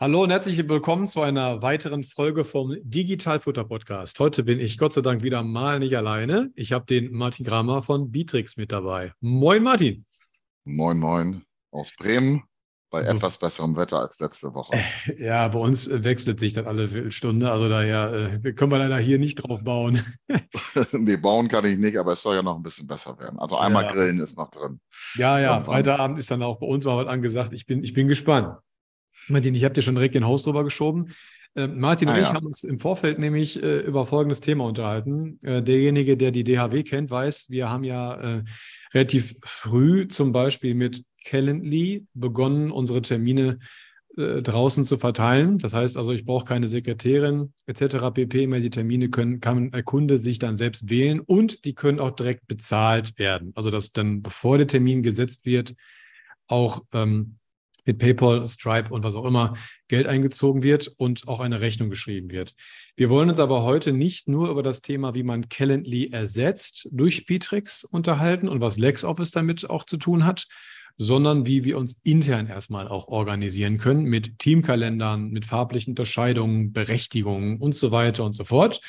Hallo und herzlich willkommen zu einer weiteren Folge vom Digitalfutter Podcast. Heute bin ich Gott sei Dank wieder mal nicht alleine. Ich habe den Martin Kramer von Bitrix mit dabei. Moin Martin. Moin, moin aus Bremen bei etwas besserem Wetter als letzte Woche. Ja, bei uns wechselt sich dann alle Viertelstunde, also daher äh, können wir leider hier nicht drauf bauen. nee, bauen kann ich nicht, aber es soll ja noch ein bisschen besser werden. Also einmal ja. grillen ist noch drin. Ja, ja, Freitagabend ist dann auch bei uns mal was angesagt. Ich bin, ich bin gespannt. Martin, ich habe dir schon direkt den Host drüber geschoben. Äh, Martin ah, und ich ja. haben uns im Vorfeld nämlich äh, über folgendes Thema unterhalten. Äh, derjenige, der die DHW kennt, weiß, wir haben ja äh, relativ früh zum Beispiel mit Calendly begonnen, unsere Termine äh, draußen zu verteilen. Das heißt also, ich brauche keine Sekretärin etc. pp. Mehr die Termine können, kann der Kunde sich dann selbst wählen und die können auch direkt bezahlt werden. Also dass dann, bevor der Termin gesetzt wird, auch ähm, mit PayPal, Stripe und was auch immer Geld eingezogen wird und auch eine Rechnung geschrieben wird. Wir wollen uns aber heute nicht nur über das Thema, wie man Calendly ersetzt durch Bitrix unterhalten und was LexOffice damit auch zu tun hat, sondern wie wir uns intern erstmal auch organisieren können mit Teamkalendern, mit farblichen Unterscheidungen, Berechtigungen und so weiter und so fort.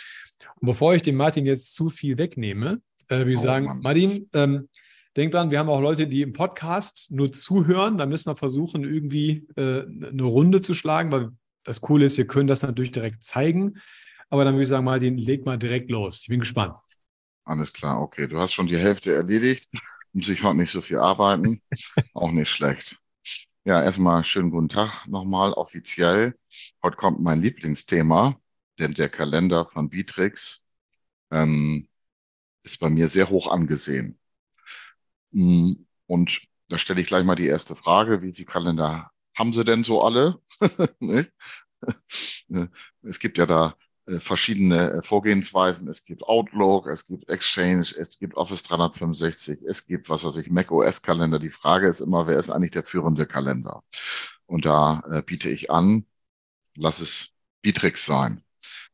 Und bevor ich dem Martin jetzt zu viel wegnehme, äh, würde ich oh, sagen, Mann. Martin, ähm, denk dran, wir haben auch Leute, die im Podcast nur zuhören. Da müssen wir versuchen, irgendwie äh, eine Runde zu schlagen, weil das Coole ist, wir können das natürlich direkt zeigen. Aber dann würde ich sagen, Martin, leg mal direkt los. Ich bin gespannt. Alles klar, okay. Du hast schon die Hälfte erledigt. Muss ich heute nicht so viel arbeiten. Auch nicht schlecht. Ja, erstmal schönen guten Tag nochmal offiziell. Heute kommt mein Lieblingsthema, denn der Kalender von Bitrix ähm, ist bei mir sehr hoch angesehen. Mm, und da stelle ich gleich mal die erste Frage. Wie viele Kalender haben Sie denn so alle? es gibt ja da äh, verschiedene äh, Vorgehensweisen. Es gibt Outlook, es gibt Exchange, es gibt Office 365, es gibt, was weiß ich, Mac OS Kalender. Die Frage ist immer, wer ist eigentlich der führende Kalender? Und da äh, biete ich an, lass es Bitrix sein.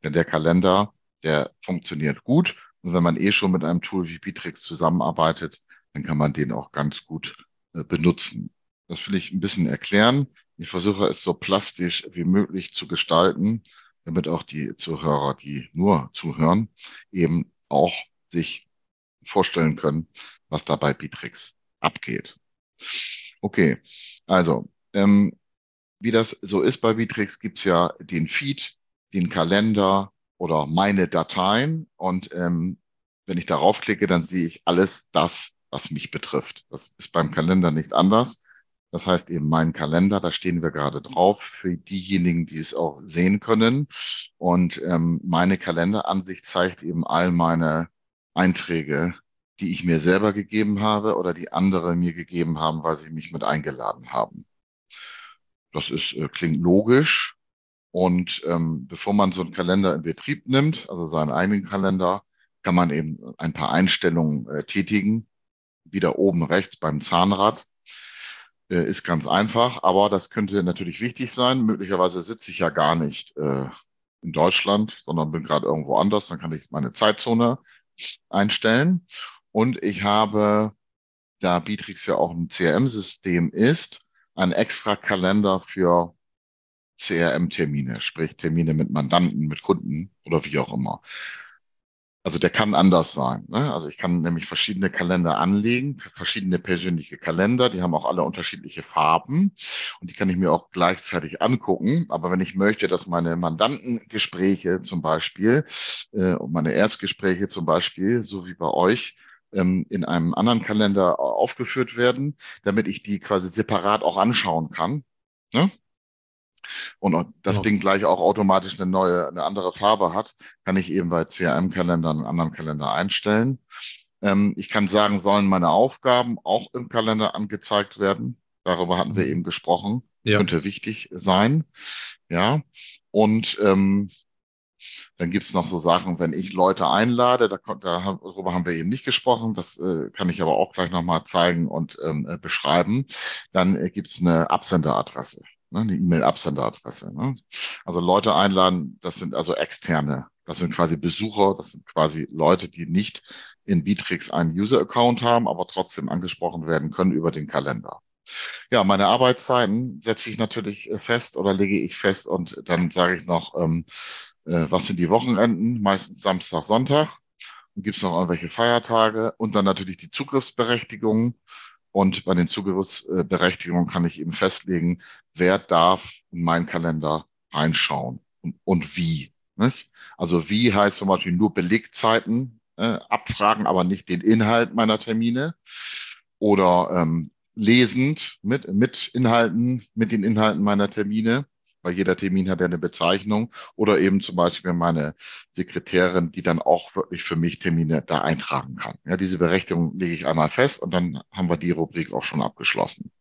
Denn der Kalender, der funktioniert gut. Und wenn man eh schon mit einem Tool wie Bitrix zusammenarbeitet, dann kann man den auch ganz gut äh, benutzen. Das will ich ein bisschen erklären. Ich versuche es so plastisch wie möglich zu gestalten, damit auch die Zuhörer, die nur zuhören, eben auch sich vorstellen können, was da bei Bitrix abgeht. Okay, also ähm, wie das so ist bei Bitrix, gibt's ja den Feed, den Kalender oder meine Dateien und ähm, wenn ich darauf klicke, dann sehe ich alles das, was mich betrifft. Das ist beim Kalender nicht anders. Das heißt eben mein Kalender, da stehen wir gerade drauf für diejenigen, die es auch sehen können. Und ähm, meine Kalenderansicht zeigt eben all meine Einträge, die ich mir selber gegeben habe oder die andere mir gegeben haben, weil sie mich mit eingeladen haben. Das ist, äh, klingt logisch. Und ähm, bevor man so einen Kalender in Betrieb nimmt, also seinen eigenen Kalender, kann man eben ein paar Einstellungen äh, tätigen. Wieder oben rechts beim Zahnrad äh, ist ganz einfach, aber das könnte natürlich wichtig sein. Möglicherweise sitze ich ja gar nicht äh, in Deutschland, sondern bin gerade irgendwo anders. Dann kann ich meine Zeitzone einstellen. Und ich habe, da Bitrix ja auch ein CRM-System ist, einen extra Kalender für CRM-Termine, sprich Termine mit Mandanten, mit Kunden oder wie auch immer. Also der kann anders sein. Ne? Also ich kann nämlich verschiedene Kalender anlegen, verschiedene persönliche Kalender, die haben auch alle unterschiedliche Farben und die kann ich mir auch gleichzeitig angucken. Aber wenn ich möchte, dass meine Mandantengespräche zum Beispiel äh, und meine Erstgespräche zum Beispiel, so wie bei euch, ähm, in einem anderen Kalender aufgeführt werden, damit ich die quasi separat auch anschauen kann. Ne? Und das ja. Ding gleich auch automatisch eine neue, eine andere Farbe hat, kann ich eben bei CRM-Kalendern einen anderen Kalender einstellen. Ähm, ich kann sagen, sollen meine Aufgaben auch im Kalender angezeigt werden? Darüber hatten wir mhm. eben gesprochen. Ja. Könnte wichtig sein. Ja. Und ähm, dann gibt es noch so Sachen, wenn ich Leute einlade, da, darüber haben wir eben nicht gesprochen, das äh, kann ich aber auch gleich nochmal zeigen und ähm, äh, beschreiben. Dann äh, gibt es eine Absenderadresse, ne, eine E-Mail-Absenderadresse. Ne? Also Leute einladen, das sind also externe, das sind quasi Besucher, das sind quasi Leute, die nicht in Bitrix einen User-Account haben, aber trotzdem angesprochen werden können über den Kalender. Ja, meine Arbeitszeiten setze ich natürlich äh, fest oder lege ich fest und dann sage ich noch, ähm, äh, was sind die Wochenenden, meistens Samstag, Sonntag. Gibt es noch irgendwelche Feiertage und dann natürlich die Zugriffsberechtigungen. Und bei den Zugriffsberechtigungen kann ich eben festlegen, wer darf in meinen Kalender reinschauen und, und wie. Nicht? Also wie heißt zum Beispiel nur Belegzeiten äh, abfragen, aber nicht den Inhalt meiner Termine. Oder ähm, lesend mit, mit Inhalten, mit den Inhalten meiner Termine weil jeder Termin hat ja eine Bezeichnung oder eben zum Beispiel meine Sekretärin, die dann auch wirklich für mich Termine da eintragen kann. Ja, diese Berechtigung lege ich einmal fest und dann haben wir die Rubrik auch schon abgeschlossen.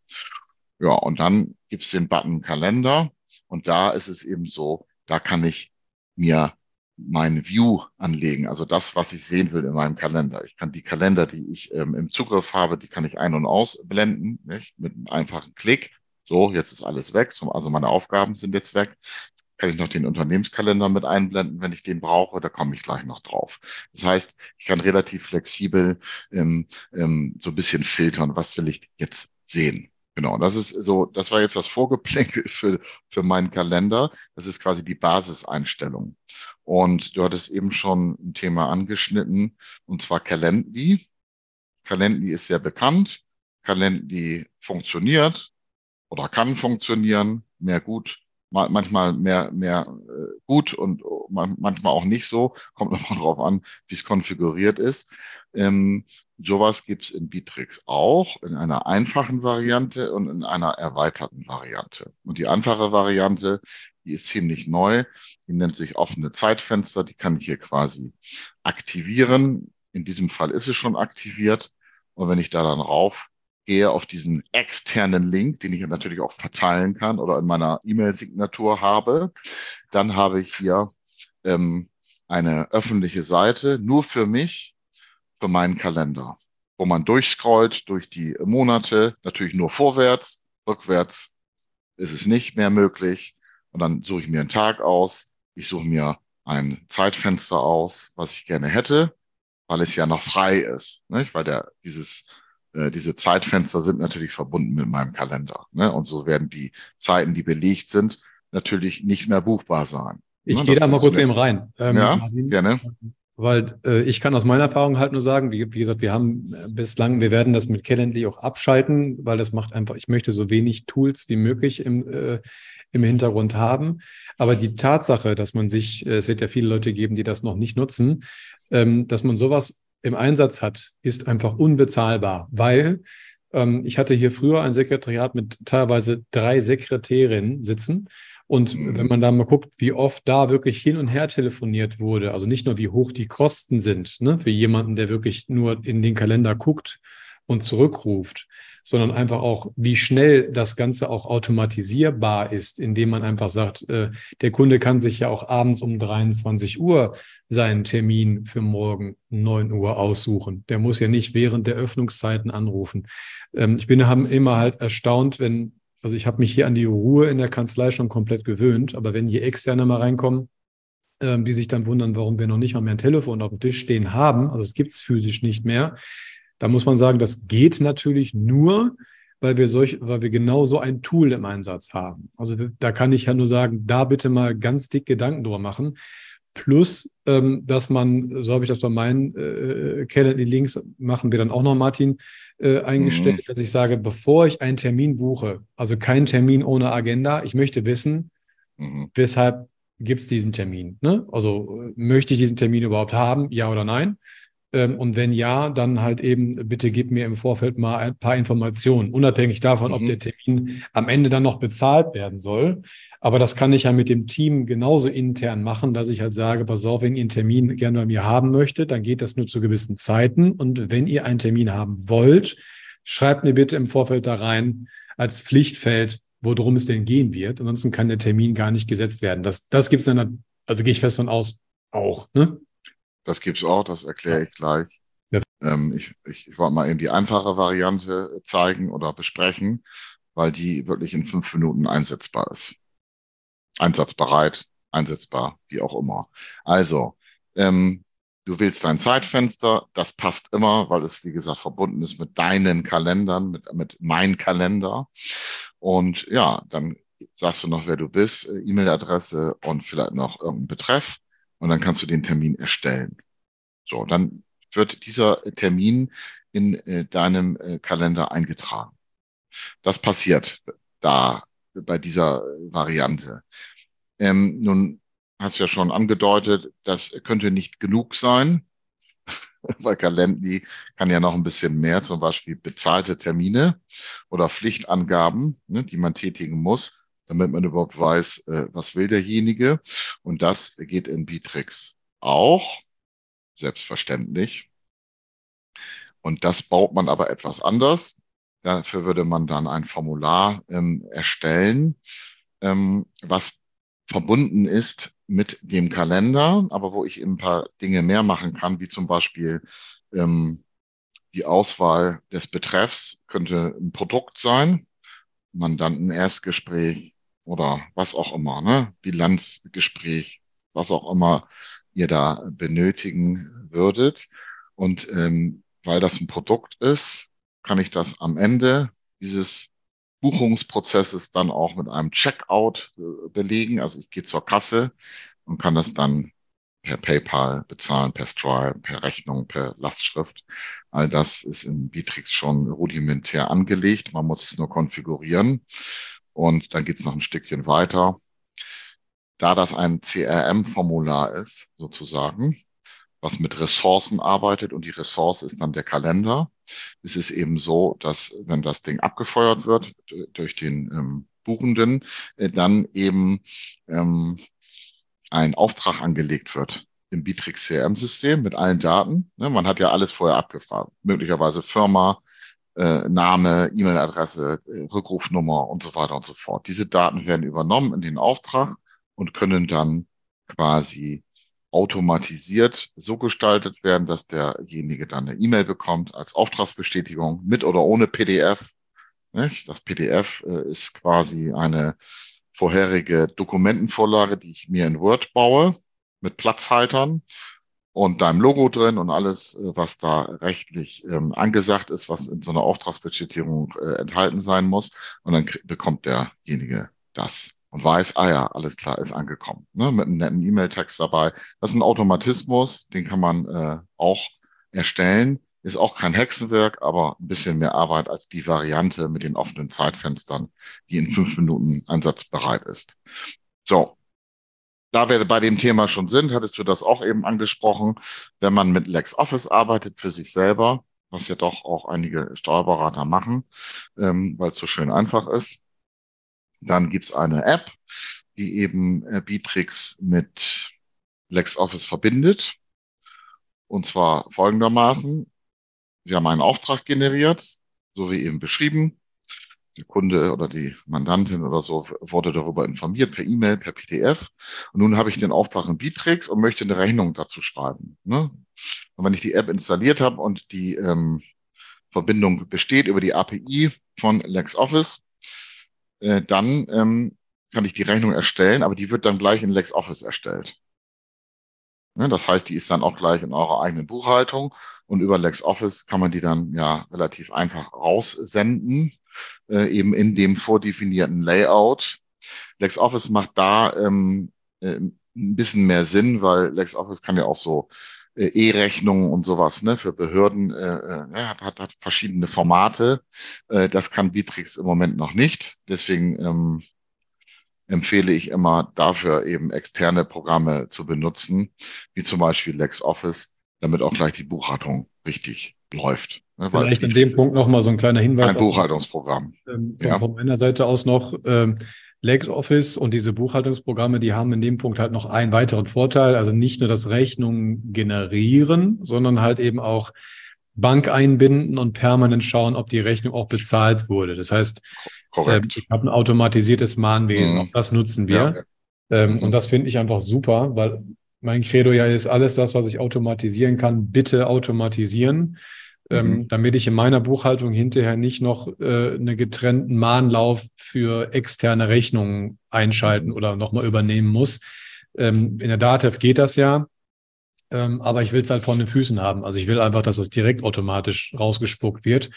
Ja, und dann gibt es den Button Kalender und da ist es eben so, da kann ich mir mein View anlegen, also das, was ich sehen will in meinem Kalender. Ich kann die Kalender, die ich ähm, im Zugriff habe, die kann ich ein- und ausblenden, nicht? mit einem einfachen Klick. So, jetzt ist alles weg. Also meine Aufgaben sind jetzt weg. Kann ich noch den Unternehmenskalender mit einblenden, wenn ich den brauche? Da komme ich gleich noch drauf. Das heißt, ich kann relativ flexibel ähm, ähm, so ein bisschen filtern, was will ich jetzt sehen. Genau, das ist so, das war jetzt das Vorgeplänkel für, für meinen Kalender. Das ist quasi die Basiseinstellung. Und du hattest eben schon ein Thema angeschnitten, und zwar Calendly. Calendly ist sehr bekannt. Calendly funktioniert oder kann funktionieren, mehr gut, manchmal mehr, mehr äh, gut und manchmal auch nicht so. Kommt nochmal drauf an, wie es konfiguriert ist. Ähm, sowas gibt's in Bitrix auch, in einer einfachen Variante und in einer erweiterten Variante. Und die einfache Variante, die ist ziemlich neu, die nennt sich offene Zeitfenster, die kann ich hier quasi aktivieren. In diesem Fall ist es schon aktiviert. Und wenn ich da dann rauf gehe auf diesen externen Link, den ich natürlich auch verteilen kann oder in meiner E-Mail-Signatur habe, dann habe ich hier ähm, eine öffentliche Seite nur für mich, für meinen Kalender, wo man durchscrollt durch die Monate, natürlich nur vorwärts, rückwärts ist es nicht mehr möglich. Und dann suche ich mir einen Tag aus, ich suche mir ein Zeitfenster aus, was ich gerne hätte, weil es ja noch frei ist, nicht? weil der dieses äh, diese Zeitfenster sind natürlich verbunden mit meinem Kalender. Ne? Und so werden die Zeiten, die belegt sind, natürlich nicht mehr buchbar sein. Ich ne? gehe da mal kurz eben rein. Ähm, ja, Martin, gerne. Weil äh, ich kann aus meiner Erfahrung halt nur sagen, wie, wie gesagt, wir haben äh, bislang, wir werden das mit Calendly auch abschalten, weil das macht einfach, ich möchte so wenig Tools wie möglich im, äh, im Hintergrund haben. Aber die Tatsache, dass man sich, äh, es wird ja viele Leute geben, die das noch nicht nutzen, ähm, dass man sowas im Einsatz hat, ist einfach unbezahlbar, weil ähm, ich hatte hier früher ein Sekretariat mit teilweise drei Sekretärinnen sitzen. Und mhm. wenn man da mal guckt, wie oft da wirklich hin und her telefoniert wurde, also nicht nur wie hoch die Kosten sind, ne, für jemanden, der wirklich nur in den Kalender guckt und zurückruft, sondern einfach auch, wie schnell das Ganze auch automatisierbar ist, indem man einfach sagt, äh, der Kunde kann sich ja auch abends um 23 Uhr seinen Termin für morgen 9 Uhr aussuchen. Der muss ja nicht während der Öffnungszeiten anrufen. Ähm, ich bin haben immer halt erstaunt, wenn, also ich habe mich hier an die Ruhe in der Kanzlei schon komplett gewöhnt, aber wenn hier Externe mal reinkommen, ähm, die sich dann wundern, warum wir noch nicht mal mehr ein Telefon auf dem Tisch stehen haben, also es gibt es physisch nicht mehr, da muss man sagen, das geht natürlich nur, weil wir solch, weil wir genau so ein Tool im Einsatz haben. Also da kann ich ja nur sagen, da bitte mal ganz dick Gedanken drüber machen. Plus, ähm, dass man, so habe ich das bei meinen äh, Calendly Links, machen wir dann auch noch, Martin, äh, eingestellt, mhm. dass ich sage, bevor ich einen Termin buche, also kein Termin ohne Agenda, ich möchte wissen, mhm. weshalb gibt es diesen Termin. Ne? Also möchte ich diesen Termin überhaupt haben, ja oder nein? Ähm, und wenn ja, dann halt eben, bitte gib mir im Vorfeld mal ein paar Informationen, unabhängig davon, mhm. ob der Termin am Ende dann noch bezahlt werden soll. Aber das kann ich ja mit dem Team genauso intern machen, dass ich halt sage, pass auf, wenn ihr einen Termin gerne bei mir haben möchtet, dann geht das nur zu gewissen Zeiten. Und wenn ihr einen Termin haben wollt, schreibt mir bitte im Vorfeld da rein als Pflichtfeld, worum es denn gehen wird. Ansonsten kann der Termin gar nicht gesetzt werden. Das, das gibt es dann, also gehe ich fest von aus, auch. Ne? Das gibt es auch, das erkläre ich gleich. Ja. Ähm, ich, ich, ich wollte mal eben die einfache Variante zeigen oder besprechen, weil die wirklich in fünf Minuten einsetzbar ist. Einsatzbereit, einsetzbar, wie auch immer. Also, ähm, du wählst dein Zeitfenster, das passt immer, weil es, wie gesagt, verbunden ist mit deinen Kalendern, mit, mit mein Kalender. Und ja, dann sagst du noch, wer du bist, äh, E-Mail-Adresse und vielleicht noch irgendeinen Betreff. Und dann kannst du den Termin erstellen. So, dann wird dieser Termin in äh, deinem äh, Kalender eingetragen. Das passiert da bei dieser Variante. Ähm, nun hast du ja schon angedeutet, das könnte nicht genug sein, weil Calendly kann ja noch ein bisschen mehr, zum Beispiel bezahlte Termine oder Pflichtangaben, ne, die man tätigen muss, damit man überhaupt weiß, äh, was will derjenige. Und das geht in Bitrix auch, selbstverständlich. Und das baut man aber etwas anders. Dafür würde man dann ein Formular ähm, erstellen, ähm, was verbunden ist mit dem Kalender, aber wo ich ein paar Dinge mehr machen kann, wie zum Beispiel ähm, die Auswahl des Betreffs könnte ein Produkt sein, Mandanten-Erstgespräch oder was auch immer, ne? Bilanzgespräch, was auch immer ihr da benötigen würdet. Und ähm, weil das ein Produkt ist, kann ich das am Ende dieses Buchungsprozesses dann auch mit einem Checkout äh, belegen. Also ich gehe zur Kasse und kann das dann per PayPal bezahlen, per Stripe, per Rechnung, per Lastschrift. All das ist in Bitrix schon rudimentär angelegt. Man muss es nur konfigurieren. Und dann geht es noch ein Stückchen weiter. Da das ein CRM-Formular ist, sozusagen, was mit Ressourcen arbeitet und die Ressource ist dann der Kalender, ist es eben so, dass wenn das Ding abgefeuert wird durch den ähm, Buchenden, äh, dann eben ähm, ein Auftrag angelegt wird im Bitrix CRM-System mit allen Daten. Ne, man hat ja alles vorher abgefragt, möglicherweise Firma, äh, Name, E-Mail-Adresse, äh, Rückrufnummer und so weiter und so fort. Diese Daten werden übernommen in den Auftrag und können dann quasi automatisiert so gestaltet werden, dass derjenige dann eine E-Mail bekommt als Auftragsbestätigung mit oder ohne PDF. Nicht? Das PDF äh, ist quasi eine vorherige Dokumentenvorlage, die ich mir in Word baue mit Platzhaltern und deinem Logo drin und alles, äh, was da rechtlich ähm, angesagt ist, was in so einer Auftragsbestätigung äh, enthalten sein muss. Und dann bekommt derjenige das und weiß, ah ja, alles klar, ist angekommen. Ne? Mit einem netten E-Mail-Text dabei. Das ist ein Automatismus, den kann man äh, auch erstellen. Ist auch kein Hexenwerk, aber ein bisschen mehr Arbeit als die Variante mit den offenen Zeitfenstern, die in fünf Minuten einsatzbereit ist. So. Da wir bei dem Thema schon sind, hattest du das auch eben angesprochen, wenn man mit LexOffice arbeitet für sich selber, was ja doch auch einige Steuerberater machen, ähm, weil es so schön einfach ist, dann gibt's eine App, die eben äh, Bitrix mit LexOffice verbindet. Und zwar folgendermaßen. Wir haben einen Auftrag generiert, so wie eben beschrieben. Der Kunde oder die Mandantin oder so wurde darüber informiert per E-Mail, per PDF. Und nun habe ich den Auftrag in Bitrix und möchte eine Rechnung dazu schreiben. Ne? Und wenn ich die App installiert habe und die ähm, Verbindung besteht über die API von LexOffice, äh, dann ähm, kann ich die Rechnung erstellen, aber die wird dann gleich in LexOffice erstellt. Ne, das heißt, die ist dann auch gleich in eurer eigenen Buchhaltung und über LexOffice kann man die dann ja relativ einfach raussenden, äh, eben in dem vordefinierten Layout. LexOffice macht da ähm, äh, ein bisschen mehr Sinn, weil LexOffice kann ja auch so äh, E-Rechnungen und sowas, ne, für Behörden, äh, äh, hat, hat, hat verschiedene Formate. Äh, das kann Bitrix im Moment noch nicht. Deswegen ähm, empfehle ich immer dafür eben externe Programme zu benutzen, wie zum Beispiel LexOffice, damit auch gleich die Buchhaltung richtig läuft. Ne, Vielleicht an dem Punkt nochmal so ein kleiner Hinweis. Ein Buchhaltungsprogramm. Ähm, von, ja. von meiner Seite aus noch. Ähm, LexOffice und diese Buchhaltungsprogramme, die haben in dem Punkt halt noch einen weiteren Vorteil. Also nicht nur das Rechnungen generieren, sondern halt eben auch Bank einbinden und permanent schauen, ob die Rechnung auch bezahlt wurde. Das heißt. Ähm, ich habe ein automatisiertes Mahnwesen. Mhm. Auch das nutzen wir. Ja. Ähm, mhm. Und das finde ich einfach super, weil mein Credo ja ist, alles das, was ich automatisieren kann, bitte automatisieren. Ähm, mhm. damit ich in meiner Buchhaltung hinterher nicht noch äh, einen getrennten Mahnlauf für externe Rechnungen einschalten oder nochmal übernehmen muss. Ähm, in der Datev geht das ja, ähm, aber ich will es halt von den Füßen haben. Also ich will einfach, dass es direkt automatisch rausgespuckt wird.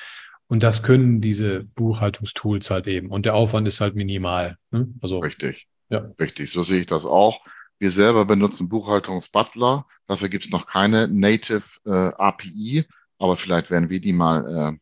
Und das können diese Buchhaltungstools halt eben. Und der Aufwand ist halt minimal. Ne? Also, Richtig. Ja. Richtig, so sehe ich das auch. Wir selber benutzen Buchhaltungsbutler. Dafür gibt es noch keine Native äh, API aber vielleicht werden wir die mal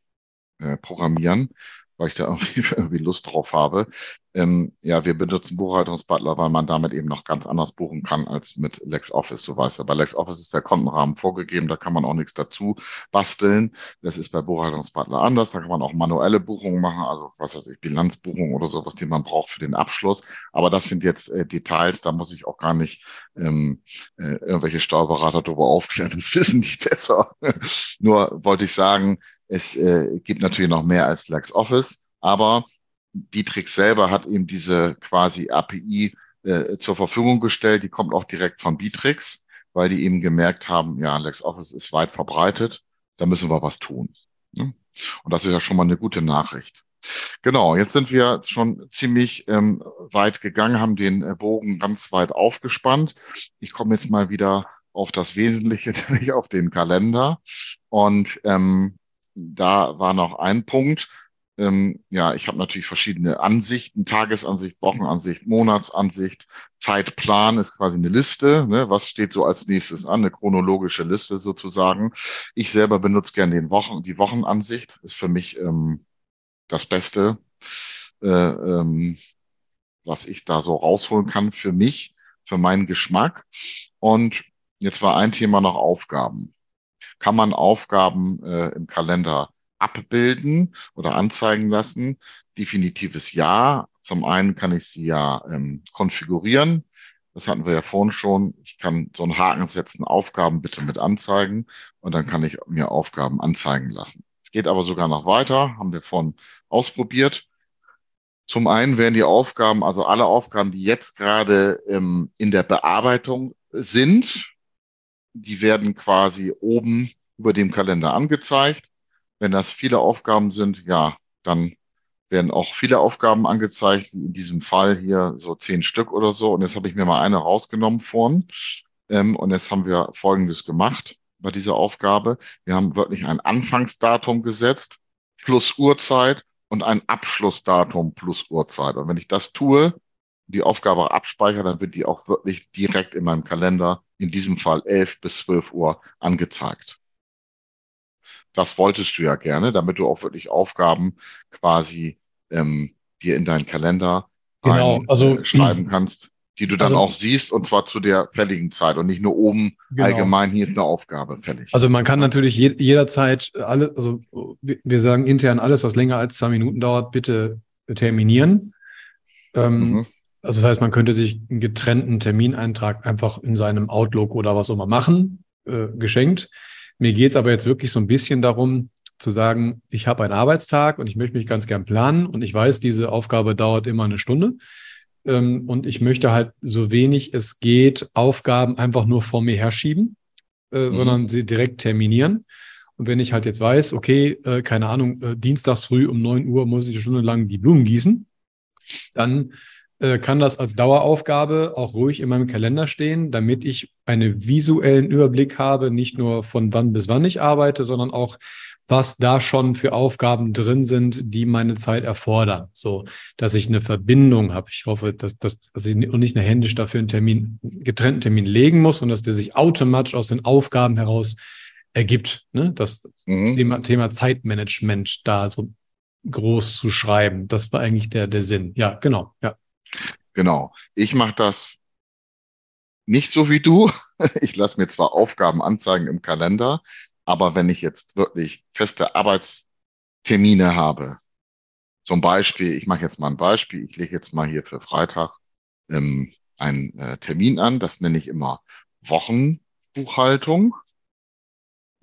äh, äh, programmieren, weil ich da irgendwie, irgendwie Lust drauf habe. Ähm, ja, wir benutzen Buchhaltungsbutler, weil man damit eben noch ganz anders buchen kann als mit LexOffice. Du weißt ja, bei LexOffice ist der Kontenrahmen vorgegeben, da kann man auch nichts dazu basteln. Das ist bei Buchhaltungsbutler anders. Da kann man auch manuelle Buchungen machen, also was weiß ich, Bilanzbuchung oder sowas, die man braucht für den Abschluss. Aber das sind jetzt äh, Details, da muss ich auch gar nicht ähm, äh, irgendwelche Steuerberater darüber aufklären. Das wissen die besser. Nur wollte ich sagen, es äh, gibt natürlich noch mehr als LexOffice, aber Bitrix selber hat eben diese quasi API äh, zur Verfügung gestellt. Die kommt auch direkt von Bitrix, weil die eben gemerkt haben, ja, LexOffice ist weit verbreitet, da müssen wir was tun. Ne? Und das ist ja schon mal eine gute Nachricht. Genau, jetzt sind wir schon ziemlich ähm, weit gegangen, haben den äh, Bogen ganz weit aufgespannt. Ich komme jetzt mal wieder auf das Wesentliche, nämlich auf den Kalender. Und ähm, da war noch ein Punkt, ähm, ja, ich habe natürlich verschiedene Ansichten, Tagesansicht, Wochenansicht, Monatsansicht, Zeitplan ist quasi eine Liste. Ne? Was steht so als nächstes an? Eine chronologische Liste sozusagen. Ich selber benutze gerne den Wochen, die Wochenansicht, ist für mich ähm, das Beste, äh, ähm, was ich da so rausholen kann für mich, für meinen Geschmack. Und jetzt war ein Thema noch Aufgaben. Kann man Aufgaben äh, im Kalender abbilden oder anzeigen lassen? Definitives Ja. Zum einen kann ich sie ja ähm, konfigurieren. Das hatten wir ja vorhin schon. Ich kann so einen Haken setzen, Aufgaben bitte mit anzeigen und dann kann ich mir Aufgaben anzeigen lassen. Es geht aber sogar noch weiter, haben wir vorhin ausprobiert. Zum einen werden die Aufgaben, also alle Aufgaben, die jetzt gerade ähm, in der Bearbeitung sind, die werden quasi oben über dem Kalender angezeigt. Wenn das viele Aufgaben sind, ja, dann werden auch viele Aufgaben angezeigt, wie in diesem Fall hier so zehn Stück oder so. Und jetzt habe ich mir mal eine rausgenommen vorn. Ähm, und jetzt haben wir Folgendes gemacht bei dieser Aufgabe. Wir haben wirklich ein Anfangsdatum gesetzt plus Uhrzeit und ein Abschlussdatum plus Uhrzeit. Und wenn ich das tue, die Aufgabe abspeichere, dann wird die auch wirklich direkt in meinem Kalender, in diesem Fall 11 bis 12 Uhr, angezeigt. Das wolltest du ja gerne, damit du auch wirklich Aufgaben quasi ähm, dir in deinen Kalender genau, ein, also, äh, schreiben kannst, die du dann also, auch siehst und zwar zu der fälligen Zeit und nicht nur oben genau. allgemein hier ist eine Aufgabe fällig. Also man kann natürlich je, jederzeit alles, also wir sagen intern alles, was länger als zwei Minuten dauert, bitte terminieren. Ähm, mhm. Also das heißt, man könnte sich einen getrennten Termineintrag einfach in seinem Outlook oder was auch immer machen, äh, geschenkt. Mir geht es aber jetzt wirklich so ein bisschen darum, zu sagen, ich habe einen Arbeitstag und ich möchte mich ganz gern planen und ich weiß, diese Aufgabe dauert immer eine Stunde. Ähm, und ich möchte halt so wenig es geht Aufgaben einfach nur vor mir herschieben, äh, mhm. sondern sie direkt terminieren. Und wenn ich halt jetzt weiß, okay, äh, keine Ahnung, äh, dienstags früh um neun Uhr muss ich eine Stunde lang die Blumen gießen, dann äh, kann das als Daueraufgabe auch ruhig in meinem Kalender stehen, damit ich einen visuellen Überblick habe, nicht nur von wann bis wann ich arbeite, sondern auch, was da schon für Aufgaben drin sind, die meine Zeit erfordern. So, dass ich eine Verbindung habe. Ich hoffe, dass, dass, dass ich nicht eine händisch dafür einen Termin, getrennten Termin legen muss und dass der sich automatisch aus den Aufgaben heraus ergibt. Ne? Das mhm. Thema, Thema Zeitmanagement da so groß zu schreiben. Das war eigentlich der, der Sinn. Ja, genau. Ja. Genau. Ich mache das nicht so wie du. Ich lasse mir zwar Aufgaben anzeigen im Kalender, aber wenn ich jetzt wirklich feste Arbeitstermine habe, zum Beispiel, ich mache jetzt mal ein Beispiel, ich lege jetzt mal hier für Freitag ähm, einen äh, Termin an, das nenne ich immer Wochenbuchhaltung.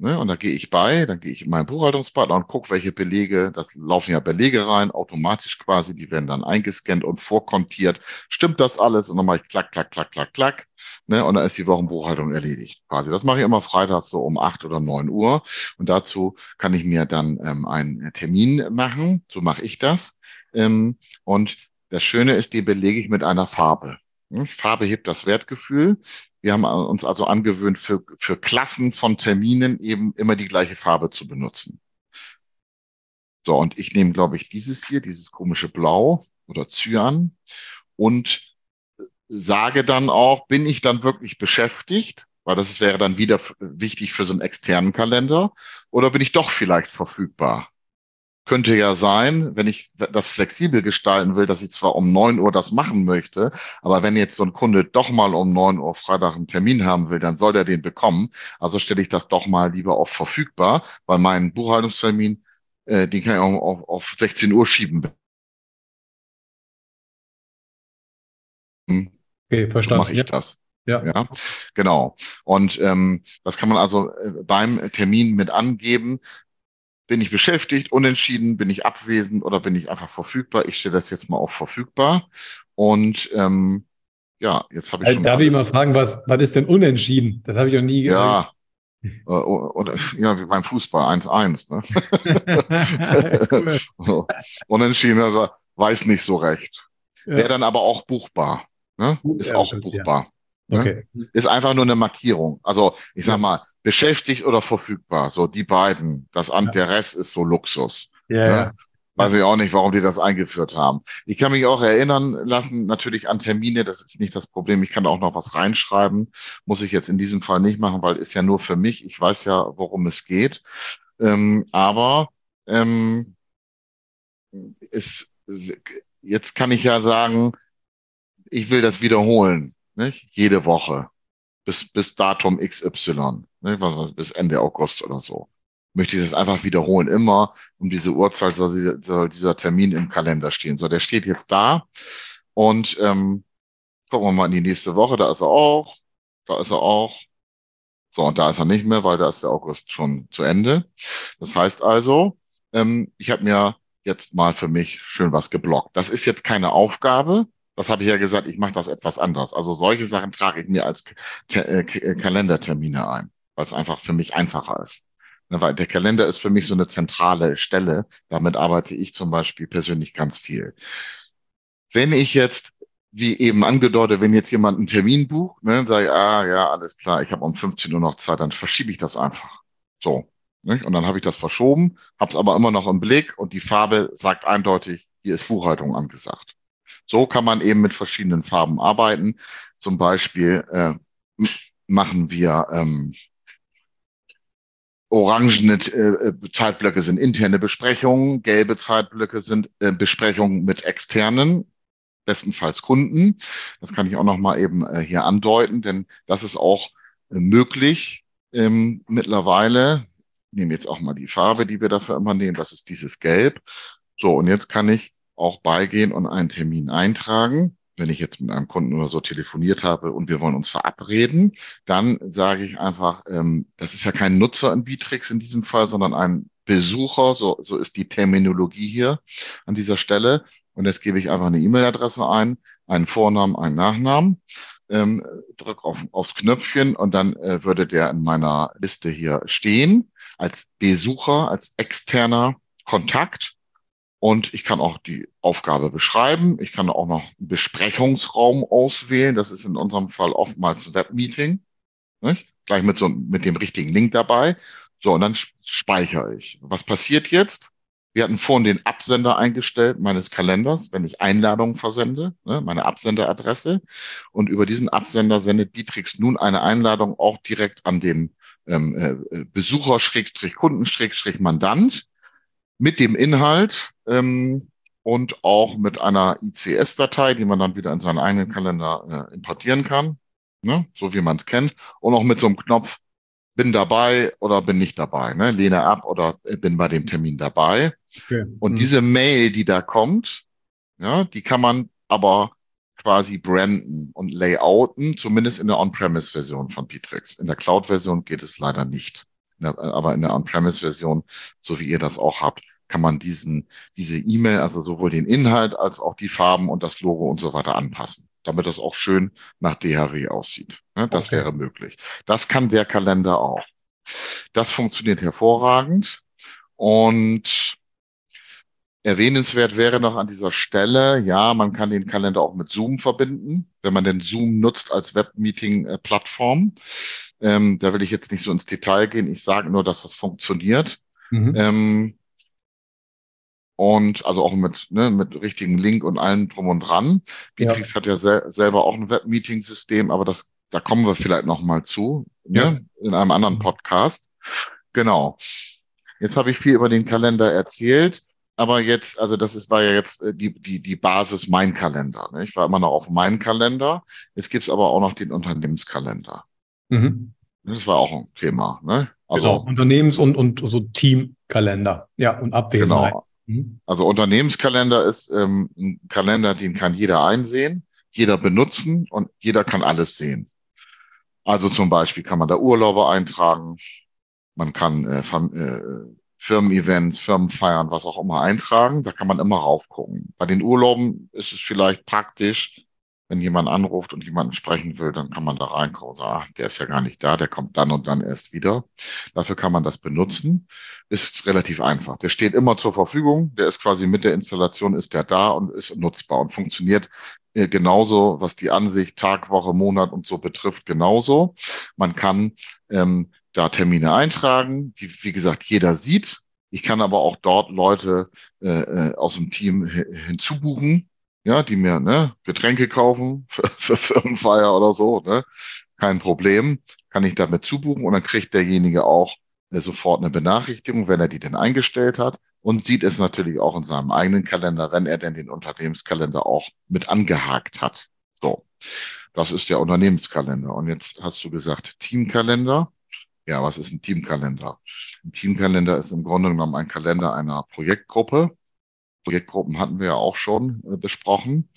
Ne, und da gehe ich bei, dann gehe ich in meinen Buchhaltungspartner und gucke, welche Belege, das laufen ja Belege rein, automatisch quasi, die werden dann eingescannt und vorkontiert. Stimmt das alles? Und dann mache ich klack, klack, klack, klack, klack. Ne, und dann ist die Wochenbuchhaltung erledigt. Quasi. Das mache ich immer freitags so um acht oder neun Uhr. Und dazu kann ich mir dann ähm, einen Termin machen. So mache ich das. Ähm, und das Schöne ist, die belege ich mit einer Farbe. Hm, Farbe hebt das Wertgefühl. Wir haben uns also angewöhnt, für, für Klassen von Terminen eben immer die gleiche Farbe zu benutzen. So, und ich nehme, glaube ich, dieses hier, dieses komische Blau oder Cyan und sage dann auch, bin ich dann wirklich beschäftigt? Weil das wäre dann wieder wichtig für so einen externen Kalender. Oder bin ich doch vielleicht verfügbar? Könnte ja sein, wenn ich das flexibel gestalten will, dass ich zwar um neun Uhr das machen möchte, aber wenn jetzt so ein Kunde doch mal um neun Uhr Freitag einen Termin haben will, dann soll der den bekommen. Also stelle ich das doch mal lieber auf verfügbar, weil mein Buchhaltungstermin, äh, den kann ich auch auf, auf 16 Uhr schieben. Okay, verstanden. mache ich ja. das. Ja. ja, genau. Und ähm, das kann man also äh, beim Termin mit angeben. Bin ich beschäftigt, unentschieden, bin ich abwesend oder bin ich einfach verfügbar? Ich stelle das jetzt mal auf verfügbar. Und ähm, ja, jetzt habe ich schon. Darf ich mal fragen, was, was ist denn unentschieden? Das habe ich noch nie gehört. Ja, äh, oder, ja, wie beim Fußball 1-1. Ne? Unentschieden, also weiß nicht so recht. Ja. Wäre dann aber auch buchbar. Ne? Ist ja, auch buchbar. Ja. Ne? Okay. Ist einfach nur eine Markierung. Also ich sag mal, beschäftigt oder verfügbar. So die beiden. Das an der Rest ist so Luxus. Ja, ne? ja. Weiß ich auch nicht, warum die das eingeführt haben. Ich kann mich auch erinnern lassen, natürlich an Termine, das ist nicht das Problem. Ich kann auch noch was reinschreiben. Muss ich jetzt in diesem Fall nicht machen, weil ist ja nur für mich. Ich weiß ja, worum es geht. Ähm, aber ähm, ist, jetzt kann ich ja sagen, ich will das wiederholen, nicht? jede Woche bis, bis Datum XY, ne, bis Ende August oder so. Möchte ich das einfach wiederholen. Immer um diese Uhrzeit soll, soll dieser Termin im Kalender stehen. So, der steht jetzt da. Und ähm, gucken wir mal in die nächste Woche. Da ist er auch. Da ist er auch. So, und da ist er nicht mehr, weil da ist der August schon zu Ende. Das heißt also, ähm, ich habe mir jetzt mal für mich schön was geblockt. Das ist jetzt keine Aufgabe, das habe ich ja gesagt, ich mache das etwas anders. Also solche Sachen trage ich mir als äh, äh, Kalendertermine ein, weil es einfach für mich einfacher ist. Ne, weil der Kalender ist für mich so eine zentrale Stelle. Damit arbeite ich zum Beispiel persönlich ganz viel. Wenn ich jetzt, wie eben angedeutet, wenn jetzt jemand einen Termin bucht, ne, sage ich, ah ja, alles klar, ich habe um 15 Uhr noch Zeit, dann verschiebe ich das einfach. So. Nicht? Und dann habe ich das verschoben, habe es aber immer noch im Blick und die Farbe sagt eindeutig, hier ist Buchhaltung angesagt. So kann man eben mit verschiedenen Farben arbeiten. Zum Beispiel äh, machen wir ähm, orangene äh, Zeitblöcke sind interne Besprechungen, gelbe Zeitblöcke sind äh, Besprechungen mit externen, bestenfalls Kunden. Das kann ich auch noch mal eben äh, hier andeuten, denn das ist auch äh, möglich ähm, mittlerweile. Ich nehme jetzt auch mal die Farbe, die wir dafür immer nehmen. Das ist dieses Gelb. So, und jetzt kann ich auch beigehen und einen Termin eintragen. Wenn ich jetzt mit einem Kunden oder so telefoniert habe und wir wollen uns verabreden, dann sage ich einfach, ähm, das ist ja kein Nutzer in Bitrix in diesem Fall, sondern ein Besucher, so, so ist die Terminologie hier an dieser Stelle. Und jetzt gebe ich einfach eine E-Mail-Adresse ein, einen Vornamen, einen Nachnamen, ähm, drücke auf, aufs Knöpfchen und dann äh, würde der in meiner Liste hier stehen als Besucher, als externer Kontakt. Und ich kann auch die Aufgabe beschreiben. Ich kann auch noch einen Besprechungsraum auswählen. Das ist in unserem Fall oftmals ein Webmeeting. Gleich mit so, mit dem richtigen Link dabei. So, und dann speichere ich. Was passiert jetzt? Wir hatten vorhin den Absender eingestellt meines Kalenders, wenn ich Einladungen versende, ne, meine Absenderadresse. Und über diesen Absender sendet Bitrix nun eine Einladung auch direkt an den ähm, äh, Besucher, mit dem Inhalt ähm, und auch mit einer ICS-Datei, die man dann wieder in seinen eigenen Kalender äh, importieren kann, ne? so wie man es kennt, und auch mit so einem Knopf, bin dabei oder bin nicht dabei, ne? lehne ab oder äh, bin bei dem Termin dabei. Okay. Und mhm. diese Mail, die da kommt, ja, die kann man aber quasi branden und layouten, zumindest in der On-Premise-Version von Bittrex. In der Cloud-Version geht es leider nicht. Aber in der On-Premise-Version, so wie ihr das auch habt, kann man diesen, diese E-Mail, also sowohl den Inhalt als auch die Farben und das Logo und so weiter anpassen, damit das auch schön nach DHW aussieht. Ne? Das okay. wäre möglich. Das kann der Kalender auch. Das funktioniert hervorragend und Erwähnenswert wäre noch an dieser Stelle, ja, man kann den Kalender auch mit Zoom verbinden, wenn man den Zoom nutzt als Webmeeting-Plattform. Ähm, da will ich jetzt nicht so ins Detail gehen. Ich sage nur, dass das funktioniert. Mhm. Ähm, und also auch mit, ne, mit richtigen Link und allem drum und dran. Beatrix ja. hat ja sel selber auch ein Webmeeting-System, aber das, da kommen wir vielleicht noch mal zu, ne, ja. in einem anderen mhm. Podcast. Genau. Jetzt habe ich viel über den Kalender erzählt aber jetzt, also das ist, war ja jetzt äh, die, die, die Basis mein Kalender. Ne? Ich war immer noch auf meinen Kalender. Jetzt gibt's aber auch noch den Unternehmenskalender. Mhm. Das war auch ein Thema. Ne? Also, genau, Unternehmens- und, und so Teamkalender. Ja, und Abwesenheit. Genau. Mhm. Also Unternehmenskalender ist ähm, ein Kalender, den kann jeder einsehen, jeder benutzen und jeder kann alles sehen. Also zum Beispiel kann man da Urlaube eintragen, man kann äh, äh, Firmen-Events, Firmenfeiern, was auch immer eintragen. Da kann man immer raufgucken. Bei den Urlauben ist es vielleicht praktisch, wenn jemand anruft und jemanden sprechen will, dann kann man da reinkommen. Ah, der ist ja gar nicht da, der kommt dann und dann erst wieder. Dafür kann man das benutzen. Ist relativ einfach. Der steht immer zur Verfügung. Der ist quasi mit der Installation ist der da und ist nutzbar und funktioniert äh, genauso, was die Ansicht Tag, Woche, Monat und so betrifft, genauso. Man kann ähm, da Termine eintragen, die, wie gesagt, jeder sieht. Ich kann aber auch dort Leute äh, äh aus dem Team hinzubuchen, ja, die mir ne, Getränke kaufen für, für Firmenfeier oder so, ne? Kein Problem, kann ich damit zubuchen und dann kriegt derjenige auch äh, sofort eine Benachrichtigung, wenn er die denn eingestellt hat und sieht es natürlich auch in seinem eigenen Kalender, wenn er denn den Unternehmenskalender auch mit angehakt hat. So, das ist der Unternehmenskalender. Und jetzt hast du gesagt Teamkalender. Ja, was ist ein Teamkalender? Ein Teamkalender ist im Grunde genommen ein Kalender einer Projektgruppe. Projektgruppen hatten wir ja auch schon äh, besprochen.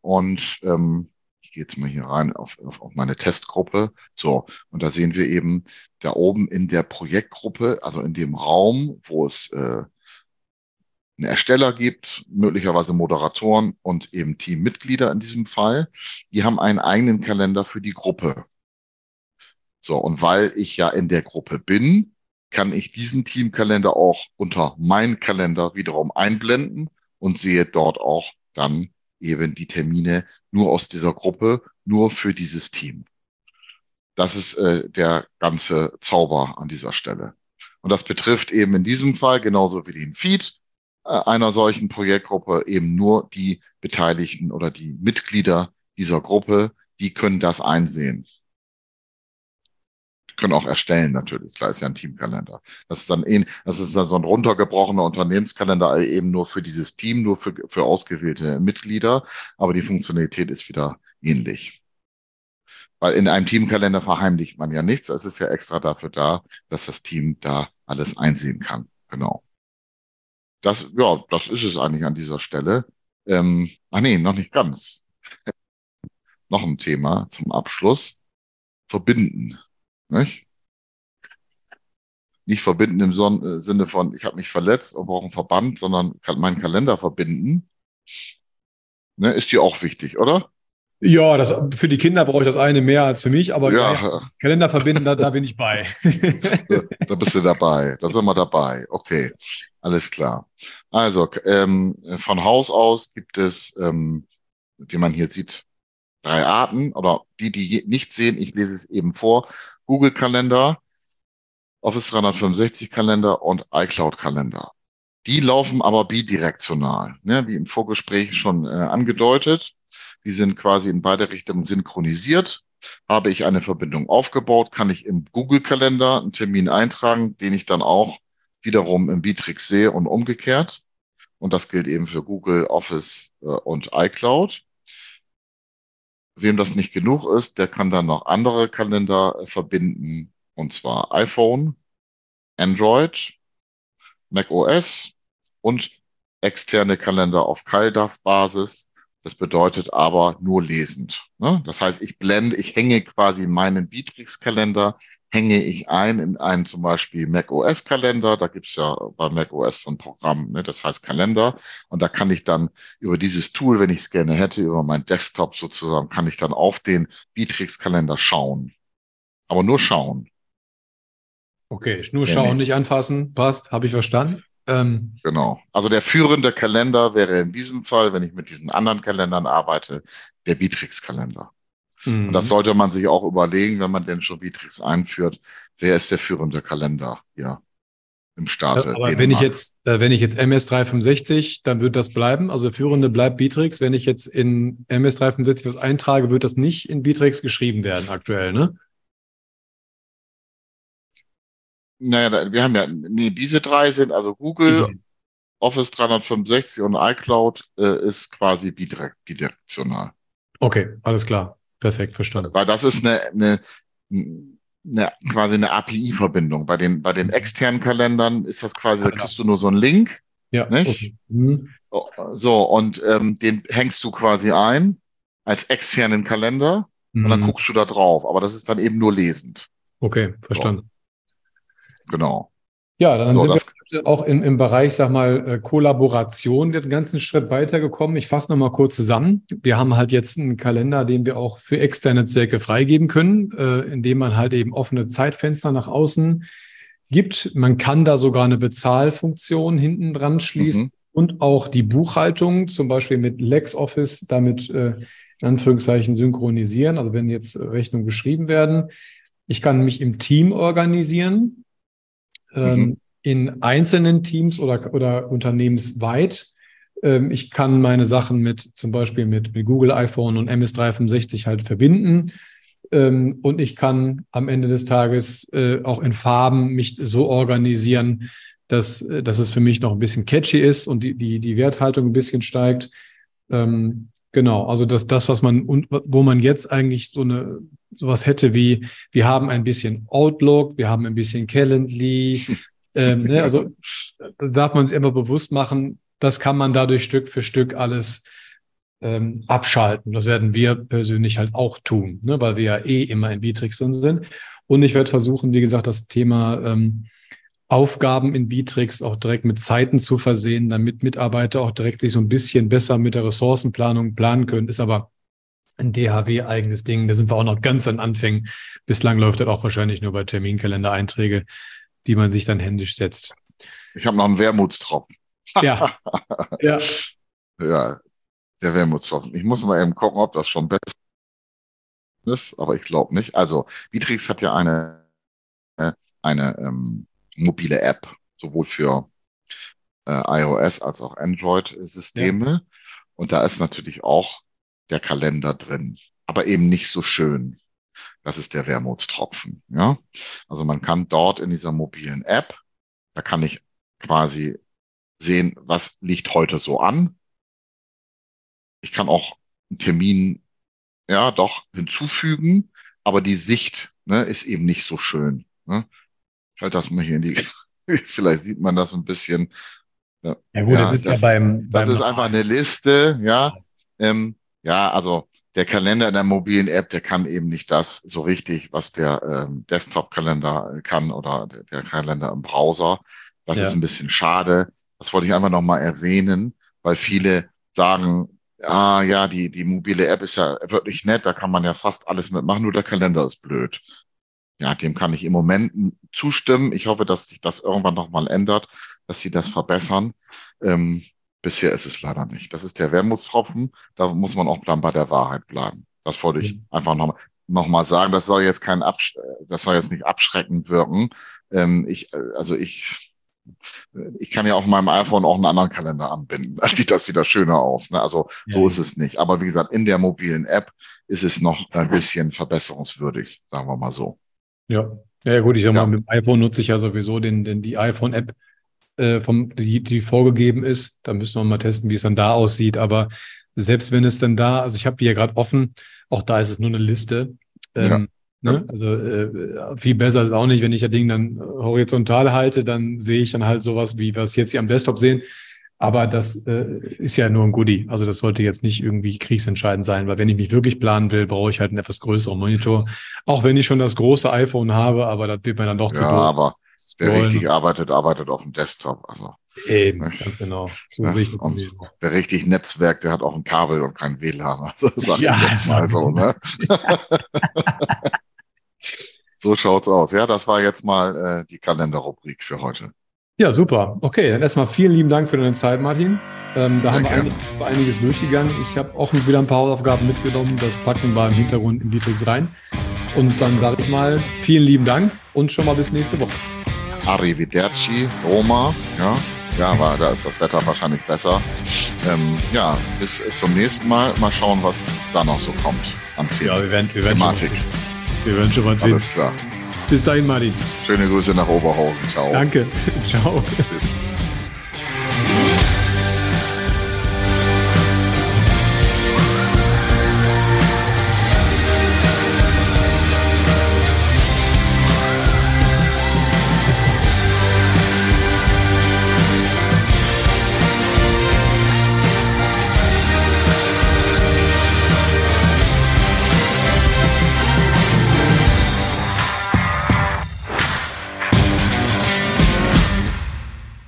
Und ähm, ich gehe jetzt mal hier rein auf, auf, auf meine Testgruppe. So, und da sehen wir eben da oben in der Projektgruppe, also in dem Raum, wo es äh, einen Ersteller gibt, möglicherweise Moderatoren und eben Teammitglieder in diesem Fall, die haben einen eigenen Kalender für die Gruppe. So, und weil ich ja in der Gruppe bin, kann ich diesen Teamkalender auch unter meinen Kalender wiederum einblenden und sehe dort auch dann eben die Termine nur aus dieser Gruppe, nur für dieses Team. Das ist äh, der ganze Zauber an dieser Stelle. Und das betrifft eben in diesem Fall genauso wie den Feed äh, einer solchen Projektgruppe eben nur die Beteiligten oder die Mitglieder dieser Gruppe, die können das einsehen können auch erstellen natürlich. Klar ist ja ein Teamkalender. Das ist dann eh, das ist dann so ein runtergebrochener Unternehmenskalender eben nur für dieses Team, nur für, für ausgewählte Mitglieder. Aber die Funktionalität ist wieder ähnlich. Weil in einem Teamkalender verheimlicht man ja nichts. Es ist ja extra dafür da, dass das Team da alles einsehen kann. Genau. Das, ja, das ist es eigentlich an dieser Stelle. Ähm, ach nee, noch nicht ganz. noch ein Thema zum Abschluss. Verbinden. Nicht? Nicht verbinden im Son äh, Sinne von, ich habe mich verletzt und brauche einen Verband, sondern kann meinen Kalender verbinden. Ne, ist dir auch wichtig, oder? Ja, das, für die Kinder brauche ich das eine mehr als für mich, aber ja. Ja, Kalender verbinden, da, da bin ich bei. da, da, bist du dabei, da sind wir dabei. Okay, alles klar. Also ähm, von Haus aus gibt es, ähm, wie man hier sieht, drei Arten oder die, die nicht sehen, ich lese es eben vor. Google Kalender, Office 365 Kalender und iCloud Kalender. Die laufen aber bidirektional, ne, wie im Vorgespräch schon äh, angedeutet. Die sind quasi in beide Richtungen synchronisiert. Habe ich eine Verbindung aufgebaut, kann ich im Google Kalender einen Termin eintragen, den ich dann auch wiederum im Bitrix sehe und umgekehrt. Und das gilt eben für Google, Office äh, und iCloud. Wem das nicht genug ist, der kann dann noch andere Kalender äh, verbinden, und zwar iPhone, Android, Mac OS und externe Kalender auf CalDAV-Basis. Das bedeutet aber nur lesend. Ne? Das heißt, ich blende, ich hänge quasi meinen Bitrix-Kalender hänge ich ein in einen zum Beispiel Mac OS Kalender. Da gibt's ja bei Mac OS so ein Programm, ne, das heißt Kalender. Und da kann ich dann über dieses Tool, wenn ich es gerne hätte, über mein Desktop sozusagen, kann ich dann auf den Bitrix Kalender schauen. Aber nur schauen. Okay, nur schauen, ja, nicht anfassen. Passt, habe ich verstanden. Ähm, genau. Also der führende Kalender wäre in diesem Fall, wenn ich mit diesen anderen Kalendern arbeite, der Bitrix-Kalender. Mhm. Und das sollte man sich auch überlegen, wenn man denn schon Bitrix einführt, wer ist der führende Kalender hier im Staat. Aber Dänemark. wenn ich jetzt, äh, wenn ich jetzt MS365, dann wird das bleiben. Also der führende bleibt Bitrix. Wenn ich jetzt in MS365 was eintrage, wird das nicht in Bitrix geschrieben werden aktuell, ne? Naja, wir haben ja, nee, diese drei sind also Google, okay. Office 365 und iCloud äh, ist quasi bidirektional. Okay, alles klar. Perfekt, verstanden. Weil das ist eine, eine, eine quasi eine API-Verbindung. Bei den, bei den mhm. externen Kalendern ist das quasi, da kriegst du nur so einen Link. Ja. Nicht? Okay. Mhm. So, und ähm, den hängst du quasi ein als externen Kalender mhm. und dann mhm. guckst du da drauf. Aber das ist dann eben nur lesend. Okay, verstanden. So. Genau. Ja, dann so, sind wir auch im, im Bereich, sag mal, äh, Kollaboration den ganzen Schritt weitergekommen. Ich fasse nochmal kurz zusammen. Wir haben halt jetzt einen Kalender, den wir auch für externe Zwecke freigeben können, äh, indem man halt eben offene Zeitfenster nach außen gibt. Man kann da sogar eine Bezahlfunktion hinten dran schließen mhm. und auch die Buchhaltung, zum Beispiel mit LexOffice, damit äh, in Anführungszeichen synchronisieren. Also wenn jetzt Rechnungen geschrieben werden. Ich kann mich im Team organisieren ähm, mhm. In einzelnen Teams oder, oder unternehmensweit. Ähm, ich kann meine Sachen mit zum Beispiel mit, mit Google iPhone und MS365 halt verbinden. Ähm, und ich kann am Ende des Tages äh, auch in Farben mich so organisieren, dass, äh, dass es für mich noch ein bisschen catchy ist und die, die, die Werthaltung ein bisschen steigt. Ähm, genau, also dass das, was man wo man jetzt eigentlich so eine sowas hätte wie, wir haben ein bisschen Outlook, wir haben ein bisschen Calendly. Ähm, ne? Also das darf man sich immer bewusst machen, das kann man dadurch Stück für Stück alles ähm, abschalten. Das werden wir persönlich halt auch tun, ne? weil wir ja eh immer in Bitrix sind. Und ich werde versuchen, wie gesagt, das Thema ähm, Aufgaben in Bitrix auch direkt mit Zeiten zu versehen, damit Mitarbeiter auch direkt sich so ein bisschen besser mit der Ressourcenplanung planen können. Ist aber ein DHW-eigenes Ding. Da sind wir auch noch ganz an Anfängen. Bislang läuft das auch wahrscheinlich nur bei Terminkalendereinträge, die man sich dann händisch setzt. Ich habe noch einen Wermutstropfen. Ja. ja. Ja, der Wermutstropfen. Ich muss mal eben gucken, ob das schon besser ist, aber ich glaube nicht. Also, Bitrix hat ja eine, eine ähm, mobile App, sowohl für äh, iOS als auch Android-Systeme. Ja. Und da ist natürlich auch der Kalender drin, aber eben nicht so schön. Das ist der Wermutstropfen. Ja? Also man kann dort in dieser mobilen App, da kann ich quasi sehen, was liegt heute so an. Ich kann auch einen Termin, ja, doch hinzufügen, aber die Sicht ne, ist eben nicht so schön. Ne? Ich halte das mal hier in die, vielleicht sieht man das ein bisschen. Ja, ja gut, ja, das ist das, ja beim. Das beim ist einfach eine Liste, ja. Ähm, ja, also der Kalender in der mobilen App, der kann eben nicht das so richtig, was der ähm, Desktop-Kalender kann oder der, der, Kalender im Browser. Das ja. ist ein bisschen schade. Das wollte ich einfach nochmal erwähnen, weil viele sagen, ah ja, die, die mobile App ist ja wirklich nett, da kann man ja fast alles mitmachen, nur der Kalender ist blöd. Ja, dem kann ich im Moment zustimmen. Ich hoffe, dass sich das irgendwann nochmal ändert, dass sie das verbessern. Ähm, Bisher ist es leider nicht. Das ist der Wermutstropfen. Da muss man auch dann bei der Wahrheit bleiben. Das wollte ich mhm. einfach nochmal noch mal sagen. Das soll jetzt kein Absch das soll jetzt nicht abschreckend wirken. Ähm, ich, also ich, ich kann ja auf meinem iPhone auch einen anderen Kalender anbinden. Da sieht das wieder schöner aus. Ne? Also ja, so ist es nicht. Aber wie gesagt, in der mobilen App ist es noch ein bisschen verbesserungswürdig, sagen wir mal so. Ja, ja gut, ich sag mal, mit dem iPhone nutze ich ja sowieso den, den die iPhone-App äh, vom, die, die vorgegeben ist. Da müssen wir mal testen, wie es dann da aussieht. Aber selbst wenn es dann da, also ich habe die ja gerade offen, auch da ist es nur eine Liste. Ähm, ja. ne? Also äh, viel besser ist auch nicht, wenn ich das Ding dann horizontal halte, dann sehe ich dann halt sowas, wie wir es jetzt hier am Desktop sehen. Aber das äh, ist ja nur ein Goodie. Also das sollte jetzt nicht irgendwie kriegsentscheidend sein, weil wenn ich mich wirklich planen will, brauche ich halt einen etwas größeren Monitor. Auch wenn ich schon das große iPhone habe, aber das wird mir dann doch ja, zu doof. aber wer richtig arbeitet, arbeitet auf dem Desktop. Also, Eben, ne? ganz genau. So ne? und wer richtig Netzwerk, der hat auch ein Kabel und kein WLAN. Also, ja, mal so, ne? so schaut's aus. Ja, das war jetzt mal äh, die Kalenderrubrik für heute. Ja, super. Okay, dann erstmal vielen lieben Dank für deine Zeit, Martin. Ähm, da Sehr haben wir einig, einiges durchgegangen. Ich habe auch wieder ein paar Hausaufgaben mitgenommen. Das packen wir im Hintergrund in Dietrich rein. Und dann sage ich mal vielen lieben Dank und schon mal bis nächste Woche. Arrivederci, Roma. Ja, ja, aber da ist das Wetter wahrscheinlich besser. Ähm, ja, bis zum nächsten Mal. Mal schauen, was da noch so kommt am Thema. Ja, wir werden, wir werden Thematik. Schon, wir werden schon mal finden. Alles klar. Bis dahin, Martin. Schöne Grüße nach Oberhausen. Ciao. Danke. Ciao. Tschüss.